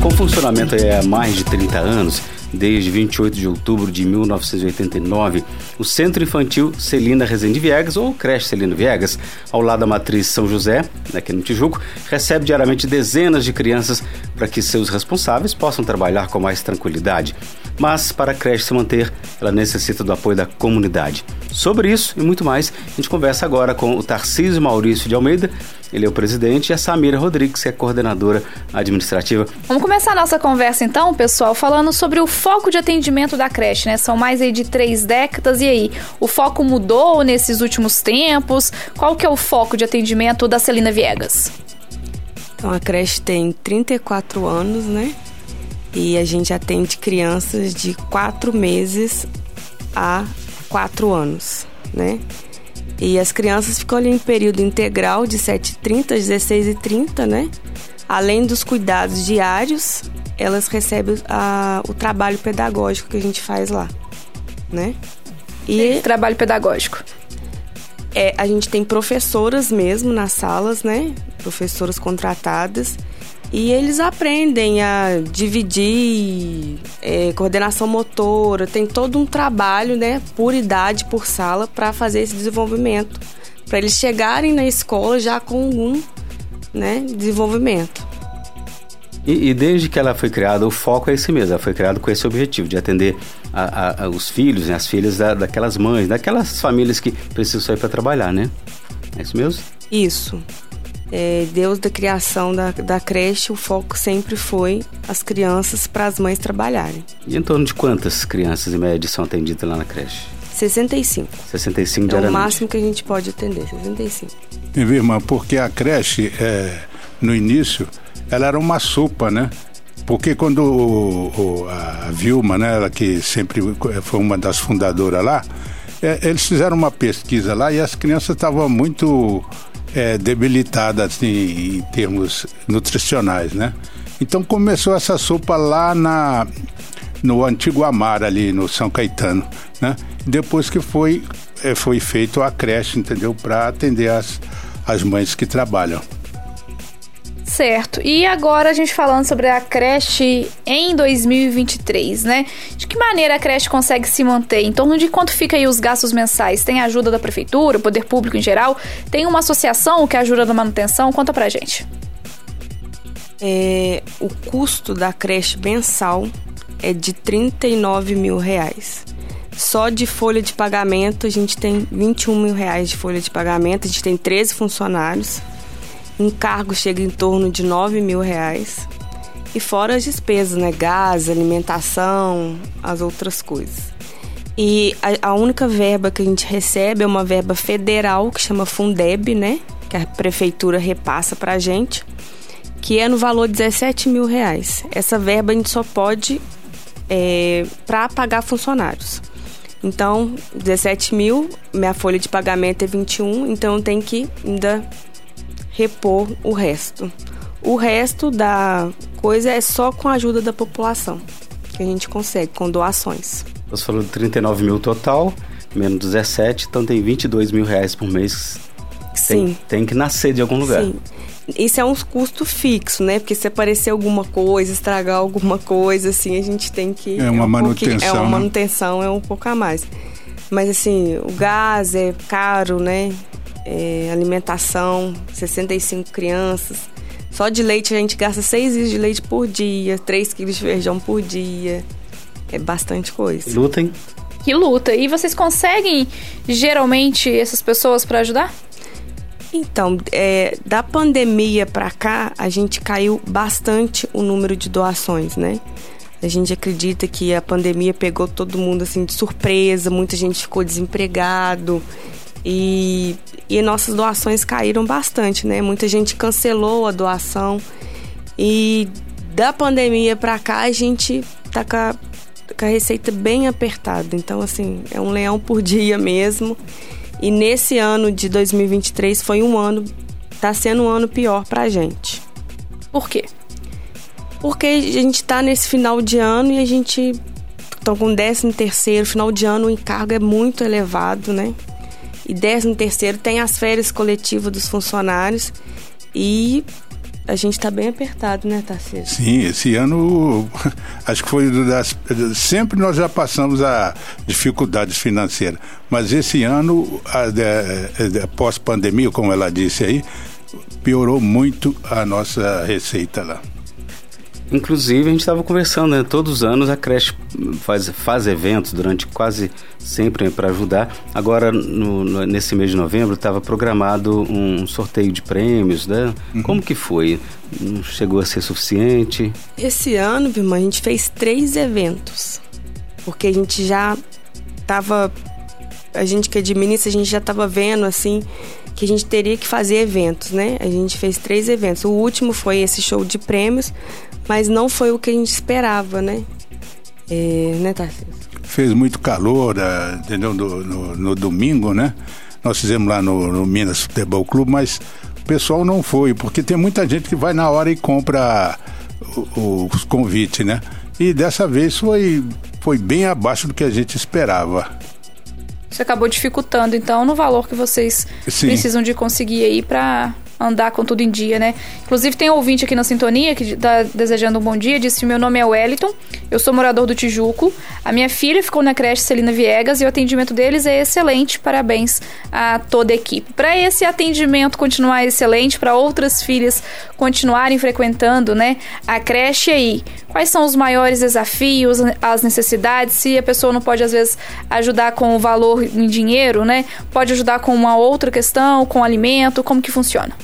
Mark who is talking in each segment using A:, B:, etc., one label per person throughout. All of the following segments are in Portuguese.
A: Com funcionamento há mais de 30 anos, Desde 28 de outubro de 1989, o Centro Infantil Celina Rezende Viegas, ou Creche Celina Viegas, ao lado da matriz São José, aqui no Tijuco, recebe diariamente dezenas de crianças para que seus responsáveis possam trabalhar com mais tranquilidade. Mas para a creche se manter, ela necessita do apoio da comunidade. Sobre isso e muito mais, a gente conversa agora com o Tarcísio Maurício de Almeida, ele é o presidente, e a Samira Rodrigues, que é coordenadora administrativa.
B: Vamos começar a nossa conversa então, pessoal, falando sobre o foco de atendimento da creche, né? São mais aí de três décadas, e aí? O foco mudou nesses últimos tempos? Qual que é o foco de atendimento da Celina Viegas?
C: Então, a creche tem 34 anos, né? E a gente atende crianças de 4 meses a 4 anos, né? E as crianças ficam ali em período integral de 7h30 às 16h30, né? Além dos cuidados diários, elas recebem a, o trabalho pedagógico que a gente faz lá, né?
B: E trabalho pedagógico.
C: É, a gente tem professoras mesmo nas salas, né? Professoras contratadas e eles aprendem a dividir é, coordenação motora, tem todo um trabalho, né, por idade, por sala, para fazer esse desenvolvimento. Para eles chegarem na escola já com algum né, desenvolvimento.
A: E, e, desde que ela foi criada, o foco é esse mesmo. Ela foi criada com esse objetivo de atender a, a, a, os filhos, né, as filhas da, daquelas mães, daquelas famílias que precisam sair para trabalhar, né? É isso mesmo?
C: Isso é, Deus da criação da, da creche, o foco sempre foi as crianças para as mães trabalharem.
A: E em torno de quantas crianças em média são atendidas lá na creche?
C: 65.
A: 65
C: diariamente. É o máximo que a gente pode atender, 65.
D: E, irmã, porque a creche, é, no início, ela era uma sopa, né? Porque quando o, o, a Vilma, né, ela que sempre foi uma das fundadoras lá, é, eles fizeram uma pesquisa lá e as crianças estavam muito é, debilitada assim, em termos nutricionais, né? Então começou essa sopa lá na no antigo Amar ali no São Caetano, né? Depois que foi é, foi feito a creche, entendeu? Para atender as, as mães que trabalham.
B: Certo. E agora a gente falando sobre a creche em 2023, né? De que maneira a creche consegue se manter? Em torno de quanto fica aí os gastos mensais? Tem ajuda da prefeitura, poder público em geral? Tem uma associação que ajuda na manutenção? Conta pra gente.
C: É, o custo da creche mensal é de 39 mil reais. Só de folha de pagamento a gente tem 21 mil reais de folha de pagamento, a gente tem 13 funcionários encargo chega em torno de 9 mil reais. E fora as despesas, né? Gás, alimentação, as outras coisas. E a, a, única verba que a gente recebe é uma verba federal que chama Fundeb, né? Que a prefeitura repassa pra gente, que é no valor de 17 mil reais. Essa verba a gente só pode é, para pagar funcionários. Então, 17 mil, minha folha de pagamento é 21, então tem que ainda repor o resto. O resto da coisa é só com a ajuda da população que a gente consegue, com doações.
A: Você falou de 39 mil total, menos 17, então tem 22 mil reais por mês. Sim. Tem, tem que nascer de algum lugar. Sim.
C: Isso é um custo fixo, né? Porque se aparecer alguma coisa, estragar alguma coisa, assim, a gente tem que.
D: É uma um manutenção.
C: É uma
D: né?
C: manutenção, é um pouco a mais. Mas assim, o gás é caro, né? É, alimentação, 65 crianças. Só de leite a gente gasta 6 litros de leite por dia, 3 quilos de feijão por dia. É bastante coisa.
A: Lutem.
B: Que luta. E vocês conseguem geralmente essas pessoas para ajudar?
C: Então, é, da pandemia para cá, a gente caiu bastante o número de doações, né? A gente acredita que a pandemia pegou todo mundo assim de surpresa, muita gente ficou desempregado e, e nossas doações caíram bastante, né? Muita gente cancelou a doação. E da pandemia para cá a gente tá com a, com a receita bem apertada. Então, assim, é um leão por dia mesmo. E nesse ano de 2023 foi um ano, tá sendo um ano pior pra gente.
B: Por quê?
C: Porque a gente tá nesse final de ano e a gente estão com 13 terceiro, final de ano o encargo é muito elevado, né? E 13 terceiro tem as férias coletivas dos funcionários e a gente está bem apertado, né, Tarcísio?
D: Sim, esse ano acho que foi das. Sempre nós já passamos a dificuldades financeiras, mas esse ano, após pandemia, como ela disse aí, piorou muito a nossa receita lá.
A: Inclusive, a gente estava conversando, né? Todos os anos a creche faz, faz eventos durante quase sempre para ajudar. Agora, no, no, nesse mês de novembro, estava programado um sorteio de prêmios, né? Uhum. Como que foi? Não chegou a ser suficiente?
C: Esse ano, Vilma, a gente fez três eventos. Porque a gente já estava... A gente que administra, a gente já estava vendo, assim, que a gente teria que fazer eventos, né? A gente fez três eventos. O último foi esse show de prêmios, mas não foi o que a gente esperava, né? É, né, Tarcísio?
D: Fez muito calor, ah, entendeu? No, no, no, domingo, né? Nós fizemos lá no, no Minas Futebol Clube, mas o pessoal não foi, porque tem muita gente que vai na hora e compra os convites, né? E dessa vez foi, foi bem abaixo do que a gente esperava.
B: Isso acabou dificultando, então, no valor que vocês Sim. precisam de conseguir aí para andar com tudo em dia, né? Inclusive tem um ouvinte aqui na sintonia que tá desejando um bom dia, disse: "Meu nome é Wellington, eu sou morador do Tijuco. A minha filha ficou na creche Celina Viegas e o atendimento deles é excelente. Parabéns a toda a equipe. Para esse atendimento continuar excelente, para outras filhas continuarem frequentando, né, a creche aí, quais são os maiores desafios, as necessidades? Se a pessoa não pode às vezes ajudar com o valor em dinheiro, né? Pode ajudar com uma outra questão, com alimento, como que funciona?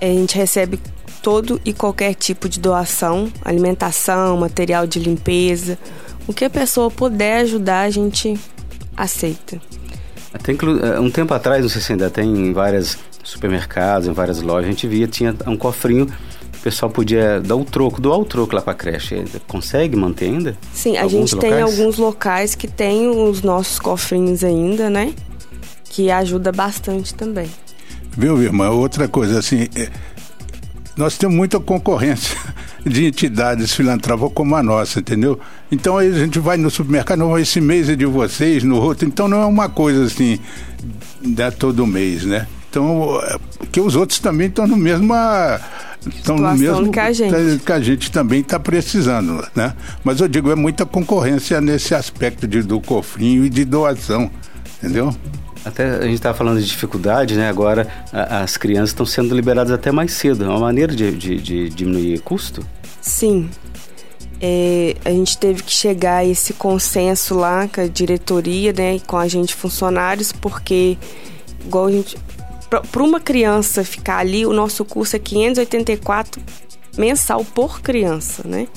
C: A gente recebe todo e qualquer tipo de doação, alimentação, material de limpeza, o que a pessoa puder ajudar, a gente aceita.
A: Tem é, um tempo atrás, não sei se ainda tem em vários supermercados, em várias lojas, a gente via, tinha um cofrinho o pessoal podia dar o troco, doar o troco lá para a creche. Consegue manter ainda?
C: Sim, a gente locais? tem alguns locais que tem os nossos cofrinhos ainda, né? Que ajuda bastante também.
D: Viu, irmã? Outra coisa, assim, é, nós temos muita concorrência de entidades filantrópicas como a nossa, entendeu? Então aí a gente vai no supermercado, não, esse mês é de vocês, no outro, então não é uma coisa assim, né, todo mês, né? Então, é, que os outros também estão no mesmo estão no mesmo
C: que a gente,
D: que a gente também está precisando, né? Mas eu digo, é muita concorrência nesse aspecto de, do cofrinho e de doação, entendeu?
A: Até a gente estava falando de dificuldade, né? Agora a, as crianças estão sendo liberadas até mais cedo. É uma maneira de, de, de diminuir custo?
C: Sim. É, a gente teve que chegar a esse consenso lá com a diretoria, né? E com a gente funcionários, porque igual a gente. Para uma criança ficar ali, o nosso curso é 584 mensal por criança, né?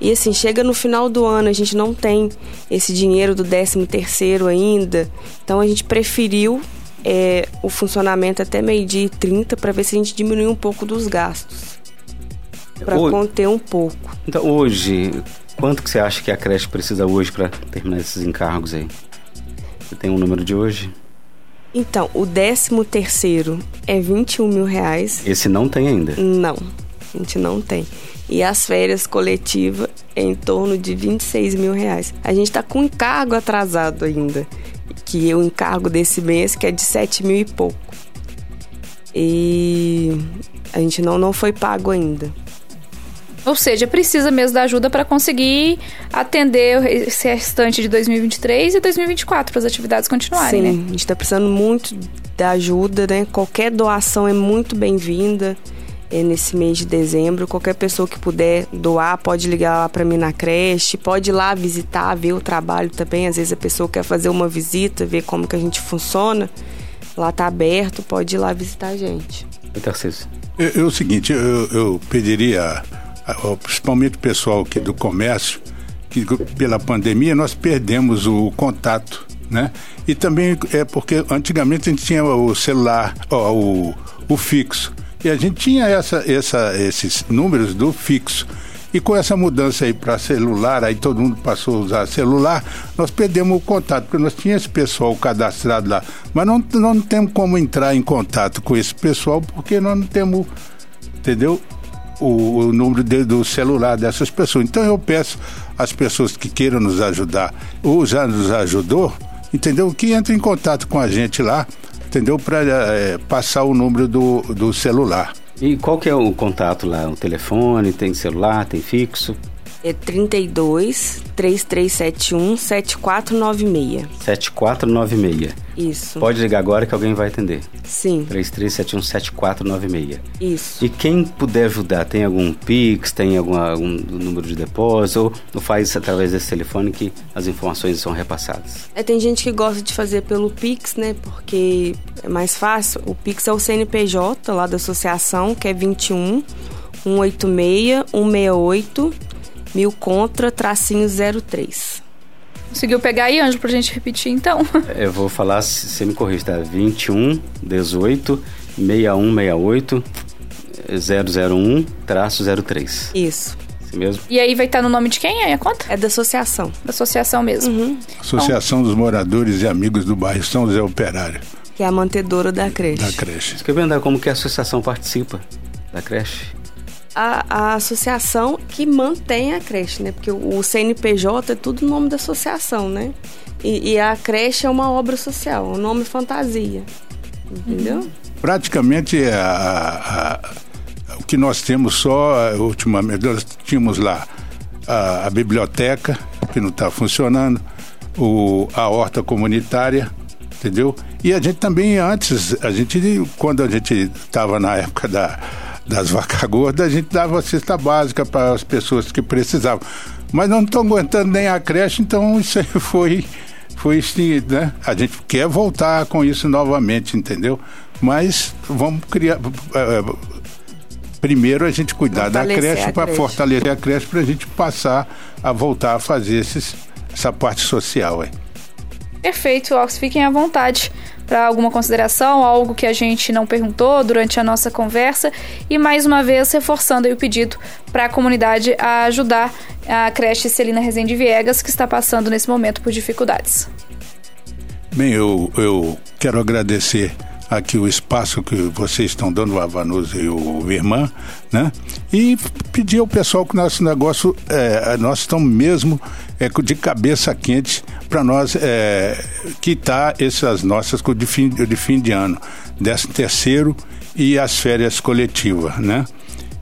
C: E assim, chega no final do ano, a gente não tem esse dinheiro do 13 terceiro ainda. Então a gente preferiu é, o funcionamento até meio-dia e 30 para ver se a gente diminui um pouco dos gastos. Para conter um pouco.
A: Então hoje, quanto que você acha que a creche precisa hoje para terminar esses encargos aí? Você tem um número de hoje?
C: Então, o 13 terceiro é 21 mil reais.
A: Esse não tem ainda?
C: Não, a gente não tem e as férias coletivas em torno de 26 mil reais. A gente está com encargo atrasado ainda, que o encargo desse mês que é de 7 mil e pouco. E a gente não, não foi pago ainda.
B: Ou seja, precisa mesmo da ajuda para conseguir atender esse restante de 2023 e 2024 para as atividades continuarem,
C: Sim, né? a gente está precisando muito da ajuda, né? Qualquer doação é muito bem-vinda é, nesse mês de dezembro. Qualquer pessoa que puder doar pode ligar lá para mim na creche, pode ir lá visitar, ver o trabalho também. Às vezes a pessoa quer fazer uma visita, ver como que a gente funciona. Lá tá aberto, pode ir lá visitar a gente.
A: Tarcísio.
D: É, é o seguinte, eu, eu pediria, principalmente o pessoal aqui do comércio, que pela pandemia nós perdemos o contato, né? E também é porque antigamente a gente tinha o celular, ó, o, o fixo. E a gente tinha essa, essa, esses números do fixo. E com essa mudança aí para celular, aí todo mundo passou a usar celular, nós perdemos o contato, porque nós tínhamos esse pessoal cadastrado lá. Mas não, não temos como entrar em contato com esse pessoal, porque nós não temos, entendeu? O, o número de, do celular dessas pessoas. Então eu peço às pessoas que queiram nos ajudar, ou já nos ajudou, entendeu? Que entre em contato com a gente lá entendeu? Para é, passar o número do, do celular.
A: E qual que é o contato lá? O telefone, tem celular, tem fixo?
C: É 32 3371 7496.
A: 7496.
C: Isso.
A: Pode ligar agora que alguém vai atender.
C: Sim.
A: 3371 7496.
C: Isso.
A: E quem puder ajudar, tem algum Pix, tem algum, algum número de depósito, ou faz através desse telefone que as informações são repassadas?
C: É, tem gente que gosta de fazer pelo Pix, né? Porque é mais fácil. O Pix é o CNPJ lá da associação, que é 21 186 168 mil contra tracinho 03.
B: Conseguiu pegar aí, Anjo, pra gente repetir então?
A: Eu vou falar, você me corrige, tá? 21 18 6168 001 traço 03.
C: Isso.
A: Assim mesmo?
B: E aí vai estar no nome de quem aí a conta?
C: É da associação.
B: Da associação mesmo.
C: Uhum.
D: Associação dos Moradores e Amigos do Bairro São José Operário.
C: Que é a mantedora da creche.
D: Da creche.
A: Você quer ver como que a associação participa da creche?
C: A, a, associação que mantém a creche, né? Porque o, CNPJ é tudo nome da associação, né? E, e, a creche é uma obra social, um nome fantasia. Entendeu? Uhum.
D: Praticamente a, a, o que nós temos só, ultimamente, nós tínhamos lá a, biblioteca, que não está funcionando, o, a horta comunitária, entendeu? E a gente também antes, a gente, quando a gente estava na época da das vacas gordas, a gente dava cesta básica para as pessoas que precisavam. Mas não estão aguentando nem a creche, então isso aí foi, foi assim, né? A gente quer voltar com isso novamente, entendeu? Mas vamos criar. Uh, primeiro a gente cuidar da creche para fortalecer a creche para a gente passar a voltar a fazer esses, essa parte social aí.
B: Perfeito, Ox, fiquem à vontade para alguma consideração, algo que a gente não perguntou durante a nossa conversa e mais uma vez reforçando o pedido para a comunidade a ajudar a creche Celina Rezende Viegas que está passando nesse momento por dificuldades.
D: Bem, eu, eu quero agradecer aqui o espaço que vocês estão dando, o Avanusa e o Irmã, né? E pedir ao pessoal que nosso negócio, é, nós estamos mesmo é, de cabeça quente para nós é, quitar essas nossas de fim de, fim de ano, décimo terceiro e as férias coletivas, né?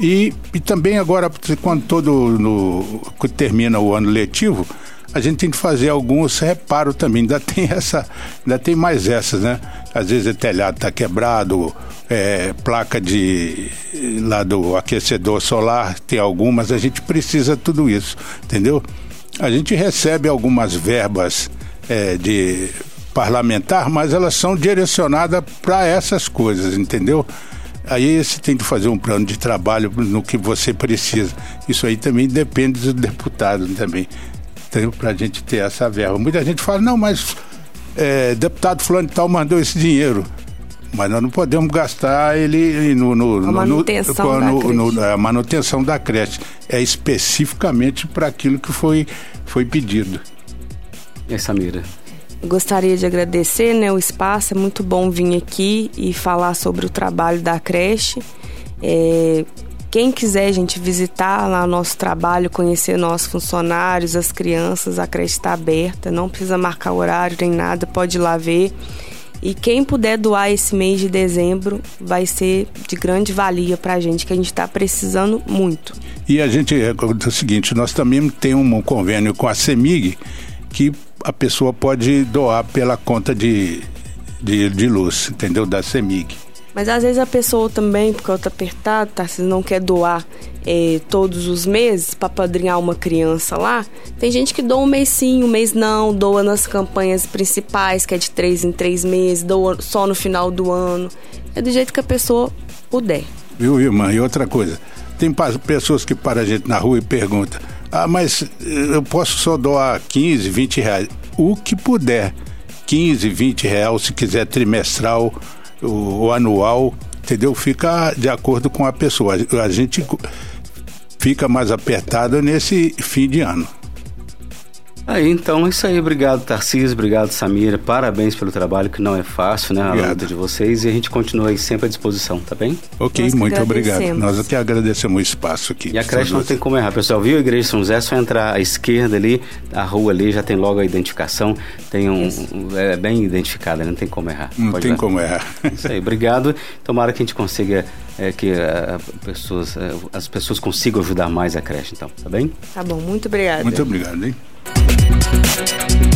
D: E, e também agora, quando todo no, termina o ano letivo, a gente tem que fazer alguns reparos também. Ainda tem essa, ainda tem mais essas, né? Às vezes o telhado está quebrado, é, placa de lá do aquecedor solar tem algumas, a gente precisa tudo isso, entendeu? A gente recebe algumas verbas é, de parlamentar, mas elas são direcionadas para essas coisas, entendeu? Aí você tem que fazer um plano de trabalho no que você precisa. Isso aí também depende do deputado também, para a gente ter essa verba. Muita gente fala, não, mas é, deputado fulano e tal mandou esse dinheiro. Mas nós não podemos gastar ele no, no,
C: a manutenção, no, no,
D: no, a manutenção da creche. É especificamente para aquilo que foi, foi pedido.
A: E Samira?
C: Gostaria de agradecer né, o espaço, é muito bom vir aqui e falar sobre o trabalho da creche. É, quem quiser, gente, visitar lá o nosso trabalho, conhecer nossos funcionários, as crianças, a creche está aberta, não precisa marcar horário nem nada, pode ir lá ver. E quem puder doar esse mês de dezembro vai ser de grande valia para a gente, que a gente está precisando muito.
D: E a gente, é, é o seguinte, nós também temos um convênio com a CEMIG, que a pessoa pode doar pela conta de, de, de luz, entendeu? Da CEMIG.
C: Mas às vezes a pessoa também, porque ela tá apertada, tá, se não quer doar é, todos os meses para padrinhar uma criança lá, tem gente que doa um mês sim, um mês não, doa nas campanhas principais, que é de três em três meses, doa só no final do ano. É do jeito que a pessoa puder.
D: Viu, irmã? E outra coisa, tem pessoas que param a gente na rua e perguntam, ah, mas eu posso só doar 15, 20 reais. O que puder, 15, 20 reais, se quiser trimestral o, o anual, entendeu? Fica de acordo com a pessoa. A gente fica mais apertada nesse fim de ano.
A: Aí, então, é isso aí. Obrigado, Tarcísio. Obrigado, Samira. Parabéns pelo trabalho, que não é fácil, né? A
D: Obrigado.
A: luta de vocês. E a gente continua aí sempre à disposição, tá bem?
D: Ok,
C: Nós
D: muito obrigado. Nós aqui agradecemos o espaço aqui.
A: E a creche não tem como errar. Pessoal, viu a Igreja de São José? É só entrar à esquerda ali, a rua ali, já tem logo a identificação. Tem um. um- é bem identificada, né? não tem como errar.
D: Não
A: Pode
D: tem
A: ver.
D: como errar.
A: Isso aí, obrigado. Tomara que a gente consiga é, que eh, pessoas, eh, as pessoas consigam ajudar mais a creche, então, tá bem?
C: Tá bom, muito obrigada.
D: Muito obrigado, hein? Thank